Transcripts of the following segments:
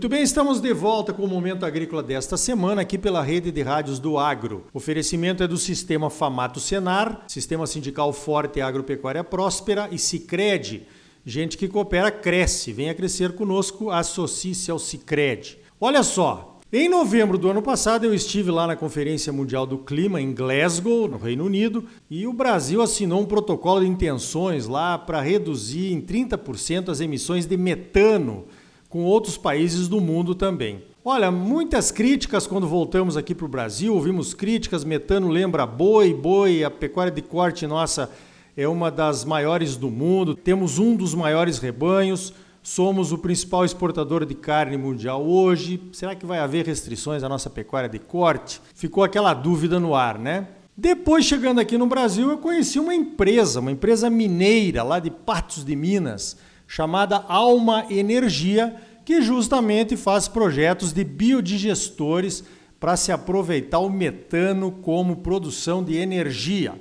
Muito bem, estamos de volta com o Momento Agrícola desta semana aqui pela rede de rádios do Agro. O oferecimento é do Sistema Famato Senar, Sistema Sindical Forte Agropecuária Próspera e Cicred. Gente que coopera cresce. Venha crescer conosco, associe-se ao Cicred. Olha só, em novembro do ano passado, eu estive lá na Conferência Mundial do Clima em Glasgow, no Reino Unido, e o Brasil assinou um protocolo de intenções lá para reduzir em 30% as emissões de metano com outros países do mundo também. Olha, muitas críticas quando voltamos aqui para o Brasil, ouvimos críticas, metano lembra boi, boi, a pecuária de corte nossa é uma das maiores do mundo, temos um dos maiores rebanhos, somos o principal exportador de carne mundial hoje. Será que vai haver restrições à nossa pecuária de corte? Ficou aquela dúvida no ar, né? Depois, chegando aqui no Brasil, eu conheci uma empresa, uma empresa mineira lá de Patos de Minas, chamada Alma Energia, que justamente faz projetos de biodigestores para se aproveitar o metano como produção de energia.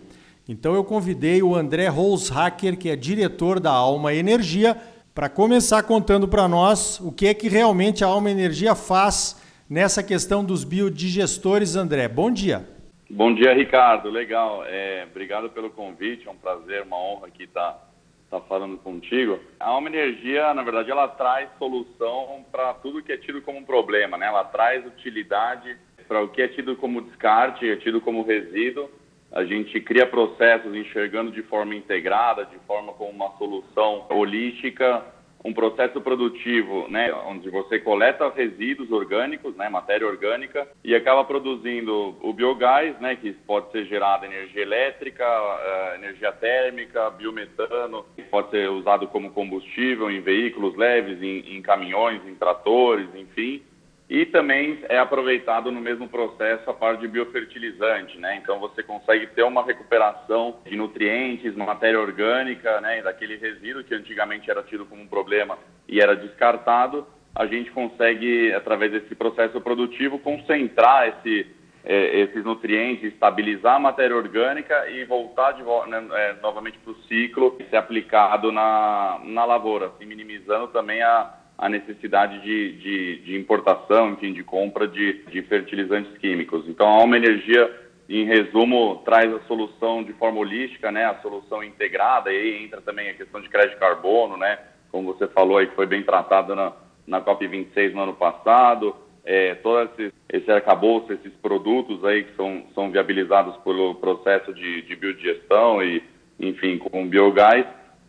Então eu convidei o André Holzhacker, que é diretor da Alma Energia, para começar contando para nós o que é que realmente a Alma Energia faz nessa questão dos biodigestores, André. Bom dia. Bom dia, Ricardo. Legal. É, obrigado pelo convite. É um prazer, uma honra aqui estar está falando contigo, a Alma Energia, na verdade, ela traz solução para tudo que é tido como problema, né? Ela traz utilidade para o que é tido como descarte, é tido como resíduo. A gente cria processos enxergando de forma integrada, de forma como uma solução holística, um processo produtivo, né, onde você coleta resíduos orgânicos, né, matéria orgânica, e acaba produzindo o biogás, né, que pode ser gerado energia elétrica, uh, energia térmica, biometano, que pode ser usado como combustível em veículos leves, em, em caminhões, em tratores, enfim, e também é aproveitado no mesmo processo a parte de biofertilizante, né? Então você consegue ter uma recuperação de nutrientes, matéria orgânica, né? Daquele resíduo que antigamente era tido como um problema e era descartado, a gente consegue através desse processo produtivo concentrar esse é, esses nutrientes, estabilizar a matéria orgânica e voltar de, né, é, novamente para o ciclo e ser aplicado na, na lavoura, assim, minimizando também a, a necessidade de, de, de importação, enfim, de compra de, de fertilizantes químicos. Então, a Alma Energia, em resumo, traz a solução de forma holística, né, a solução integrada, e aí entra também a questão de crédito de carbono, né, como você falou aí, que foi bem tratado na, na COP26 no ano passado, é, todo esse, esse arcabouço, esses produtos aí que são, são viabilizados pelo processo de, de biodigestão e, enfim, com biogás,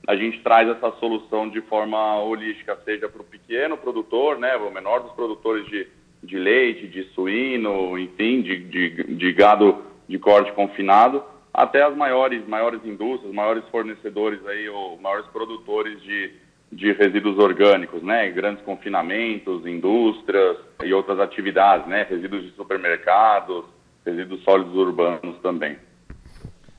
a gente traz essa solução de forma holística, seja para o pequeno produtor, né, o menor dos produtores de, de leite, de suíno, enfim, de, de, de gado de corte confinado, até as maiores, maiores indústrias, maiores fornecedores aí, ou maiores produtores de, de resíduos orgânicos, né, grandes confinamentos, indústrias e outras atividades, né, resíduos de supermercados, resíduos sólidos urbanos também.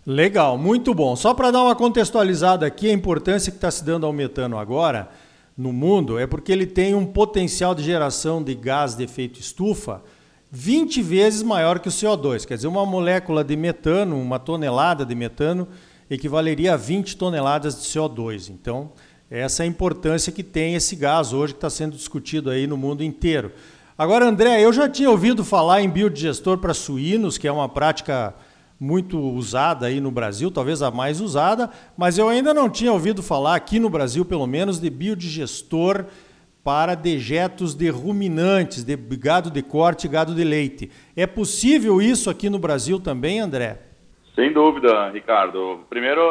Legal, muito bom. Só para dar uma contextualizada aqui, a importância que está se dando ao metano agora no mundo é porque ele tem um potencial de geração de gás de efeito estufa 20 vezes maior que o CO2. Quer dizer, uma molécula de metano, uma tonelada de metano, equivaleria a 20 toneladas de CO2. Então, essa é a importância que tem esse gás hoje que está sendo discutido aí no mundo inteiro. Agora, André, eu já tinha ouvido falar em biodigestor para suínos, que é uma prática muito usada aí no Brasil, talvez a mais usada, mas eu ainda não tinha ouvido falar aqui no Brasil, pelo menos, de biodigestor para dejetos de ruminantes, de gado de corte gado de leite. É possível isso aqui no Brasil também, André? Sem dúvida, Ricardo. Primeiro,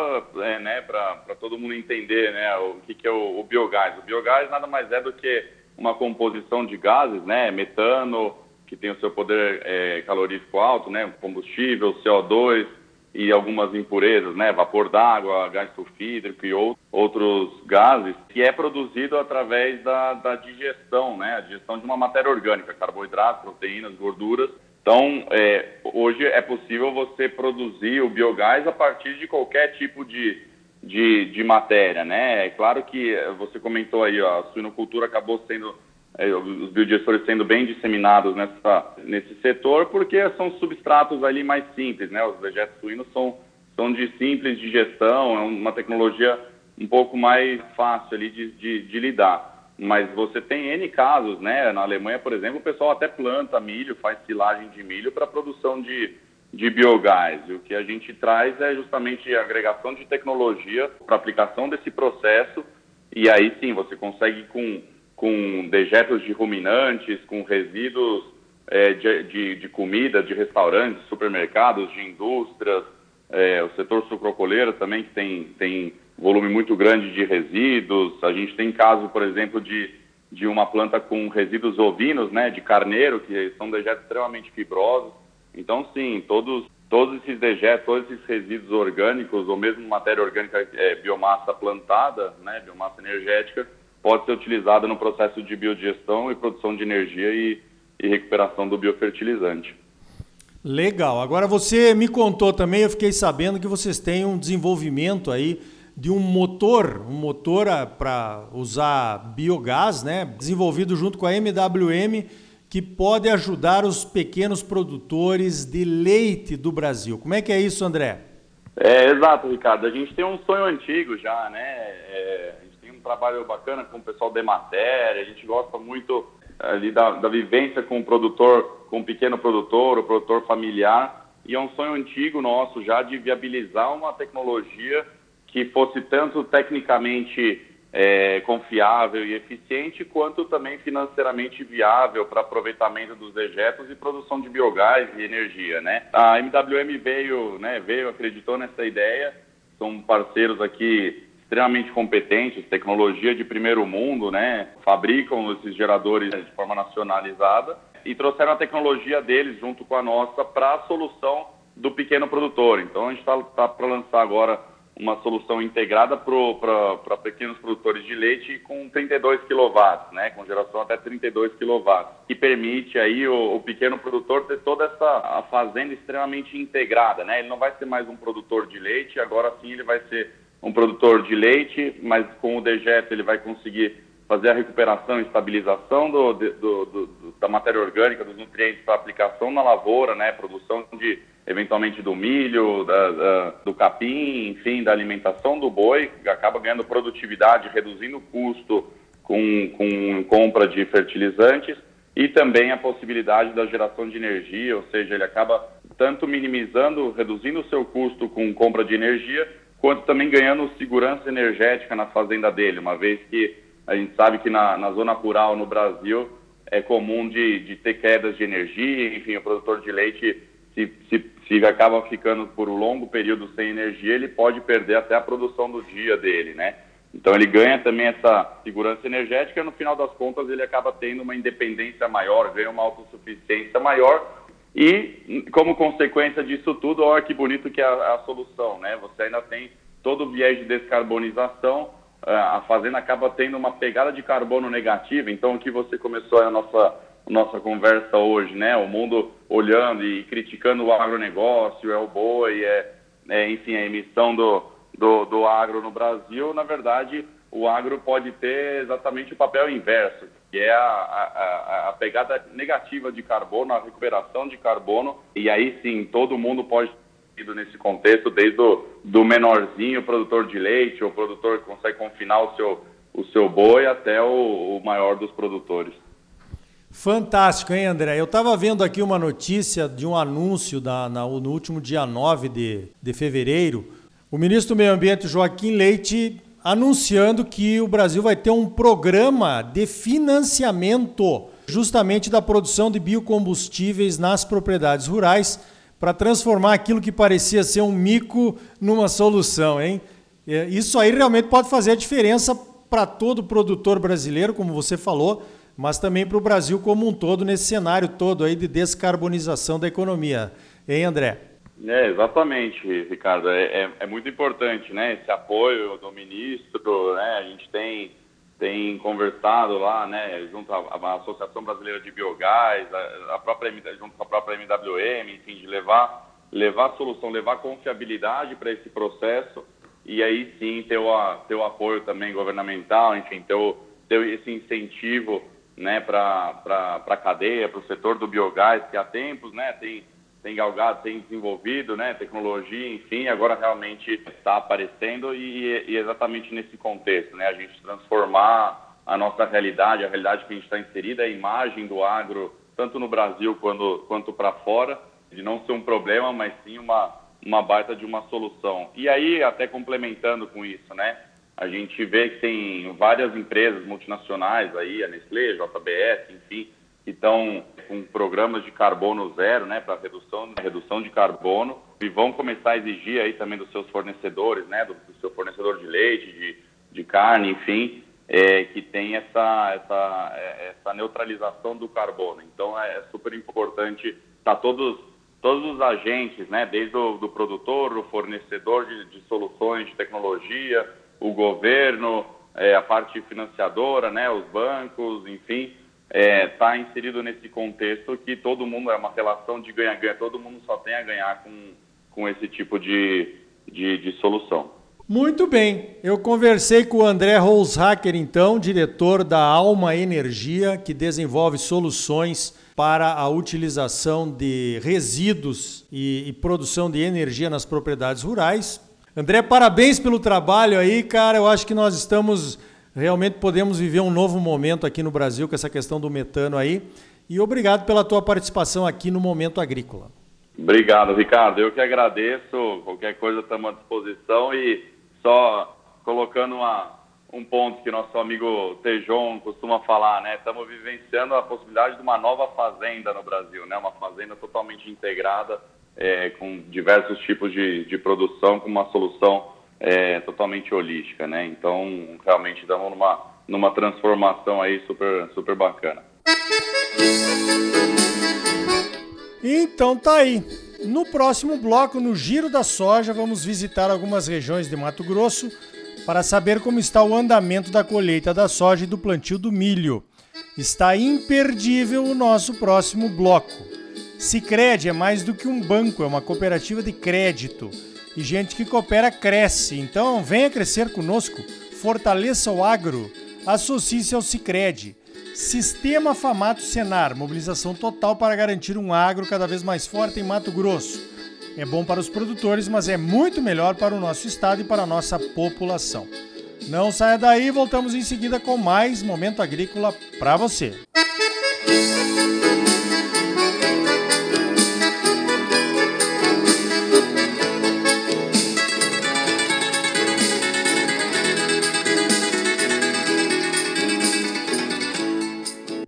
é, né, para todo mundo entender né, o que, que é o, o biogás. O biogás nada mais é do que uma composição de gases, né, metano, que tem o seu poder é, calorífico alto, né, combustível, CO2 e algumas impurezas, né, vapor d'água, gás sulfídrico e outros gases, que é produzido através da, da digestão, né, a digestão de uma matéria orgânica, carboidratos, proteínas, gorduras. Então, é, hoje é possível você produzir o biogás a partir de qualquer tipo de, de, de matéria, né? É claro que você comentou aí, ó, a suinocultura acabou sendo é, os biodigestores sendo bem disseminados nessa, nesse setor, porque são substratos ali mais simples, né? Os dejetos suínos são, são de simples digestão, é uma tecnologia um pouco mais fácil ali de, de, de lidar. mas você tem N casos, né? Na Alemanha, por exemplo, o pessoal até planta milho, faz silagem de milho para produção de, de biogás. E o que a gente traz é justamente a agregação de tecnologia para aplicação desse processo. E aí sim, você consegue com, com dejetos de ruminantes, com resíduos é, de, de, de, comida, de restaurantes, supermercados, de indústrias, é, o setor sucrocoleiro também que tem, tem volume muito grande de resíduos. A gente tem caso, por exemplo, de, de uma planta com resíduos ovinos, né, de carneiro, que são dejetos extremamente fibrosos. Então, sim, todos, todos esses dejetos, todos esses resíduos orgânicos, ou mesmo matéria orgânica, é, biomassa plantada, né, biomassa energética, pode ser utilizada no processo de biodigestão e produção de energia e, e recuperação do biofertilizante. Legal. Agora você me contou também, eu fiquei sabendo que vocês têm um desenvolvimento aí de um motor, um motor para usar biogás, né, desenvolvido junto com a MWM, que pode ajudar os pequenos produtores de leite do Brasil. Como é que é isso, André? É, exato, Ricardo. A gente tem um sonho antigo já, né? É, um trabalho bacana com o pessoal da matéria, a gente gosta muito ali da, da vivência com o produtor, com o pequeno produtor, o produtor familiar, e é um sonho antigo nosso já de viabilizar uma tecnologia que fosse tanto tecnicamente é, confiável e eficiente, quanto também financeiramente viável para aproveitamento dos dejetos e produção de biogás e energia, né? A MWM veio, né, veio, acreditou nessa ideia, são parceiros aqui extremamente competentes, tecnologia de primeiro mundo, né? Fabricam esses geradores de forma nacionalizada e trouxeram a tecnologia deles junto com a nossa para a solução do pequeno produtor. Então a gente está tá, tá para lançar agora uma solução integrada para pequenos produtores de leite com 32 kW, né, com geração até 32 kW, que permite aí o, o, pequeno produtor ter toda essa a fazenda extremamente integrada, né? Ele não vai ser mais um produtor de leite, agora sim ele vai ser um produtor de leite, mas com o dejeto ele vai conseguir fazer a recuperação e estabilização do, do, do, da matéria orgânica, dos nutrientes para aplicação na lavoura, né, produção de eventualmente do milho, da, da, do capim, enfim, da alimentação do boi, que acaba ganhando produtividade, reduzindo o custo com, com compra de fertilizantes e também a possibilidade da geração de energia, ou seja, ele acaba tanto minimizando, reduzindo o seu custo com compra de energia, quanto também ganhando segurança energética na fazenda dele, uma vez que a gente sabe que na, na zona rural no Brasil é comum de, de ter quedas de energia, enfim, o produtor de leite se, se, se acaba ficando por um longo período sem energia, ele pode perder até a produção do dia dele, né? Então ele ganha também essa segurança energética no final das contas ele acaba tendo uma independência maior, ganha uma autossuficiência maior e como consequência disso tudo, olha que bonito que é a, a solução, né? Você ainda tem todo o viés de descarbonização, a fazenda acaba tendo uma pegada de carbono negativa, então aqui você começou a nossa nossa conversa hoje, né? O mundo olhando e criticando o agronegócio, é o boi, é, é enfim, a emissão do, do, do agro no Brasil. Na verdade, o agro pode ter exatamente o papel inverso, que é a, a, a, pegada negativa de carbono, a recuperação de carbono, e aí sim, todo mundo pode ter nesse contexto, desde o do menorzinho, produtor de leite, ou produtor que consegue confinar o seu, o seu boi, até o, o maior dos produtores. Fantástico, hein, André? Eu estava vendo aqui uma notícia de um anúncio da, na, no último dia 9 de, de fevereiro. O ministro do Meio Ambiente, Joaquim Leite, anunciando que o Brasil vai ter um programa de financiamento justamente da produção de biocombustíveis nas propriedades rurais para transformar aquilo que parecia ser um mico numa solução, hein? É, isso aí realmente pode fazer a diferença para todo produtor brasileiro, como você falou, mas também para o Brasil como um todo, nesse cenário todo aí de descarbonização da economia. Hein, André? É, exatamente, Ricardo. É, é, é, muito importante, né? Esse apoio do ministro, né? A gente tem, tem conversado lá, né? Junto à, Associação Brasileira de Biogás, a, a, própria, junto com a própria MWM, enfim, de levar, levar solução, levar confiabilidade para esse processo e aí sim ter o, ter o apoio também governamental, enfim, ter, o, ter esse incentivo né, para a cadeia, para o setor do biogás, que há tempos né, tem, tem galgado, tem desenvolvido né, tecnologia, enfim, agora realmente está aparecendo e, e, exatamente nesse contexto, né, a gente transformar a nossa realidade, a realidade que a gente está inserida, a imagem do agro, tanto no Brasil quanto, quanto para fora, de não ser um problema, mas sim uma, uma baita de uma solução. E aí, até complementando com isso, né? A gente vê que tem várias empresas multinacionais aí, a Nestlé, JBS, enfim, que estão com programas de carbono zero, né, para redução, redução de carbono, e vão começar a exigir aí também dos seus fornecedores, né, do, do seu fornecedor de leite, de, de carne, enfim, é, que tem essa, essa, é, essa neutralização do carbono. Então é, é super importante estar tá todos todos os agentes, né, desde o do produtor, o fornecedor de, de soluções de tecnologia, o governo, é, a parte financiadora, né, os bancos, enfim, está é, tá inserido nesse contexto que todo mundo é uma relação de ganha-ganha, todo mundo só tem a ganhar com, com esse tipo de, de, de solução. Muito bem, eu conversei com o André Holzhacker, então, diretor da Alma Energia, que desenvolve soluções para a utilização de resíduos e, e produção de energia nas propriedades rurais. André, parabéns pelo trabalho aí, cara. Eu acho que nós estamos realmente podemos viver um novo momento aqui no Brasil com essa questão do metano aí. E obrigado pela tua participação aqui no Momento Agrícola. Obrigado, Ricardo. Eu que agradeço. Qualquer coisa estamos à disposição e só colocando uma, um ponto que nosso amigo Tejon costuma falar, né? Estamos vivenciando a possibilidade de uma nova fazenda no Brasil, né? Uma fazenda totalmente integrada é, com diversos tipos de, de produção, com uma solução é, totalmente holística, né? Então, realmente estamos numa, numa transformação aí super, super bacana. Então tá aí. No próximo bloco, no Giro da Soja, vamos visitar algumas regiões de Mato Grosso para saber como está o andamento da colheita da soja e do plantio do milho. Está imperdível o nosso próximo bloco. Sicredi é mais do que um banco, é uma cooperativa de crédito. E gente que coopera cresce. Então venha crescer conosco, fortaleça o agro, associe-se ao Sicredi. Sistema Famato Senar, mobilização total para garantir um agro cada vez mais forte em Mato Grosso. É bom para os produtores, mas é muito melhor para o nosso estado e para a nossa população. Não saia daí, voltamos em seguida com mais Momento Agrícola para você.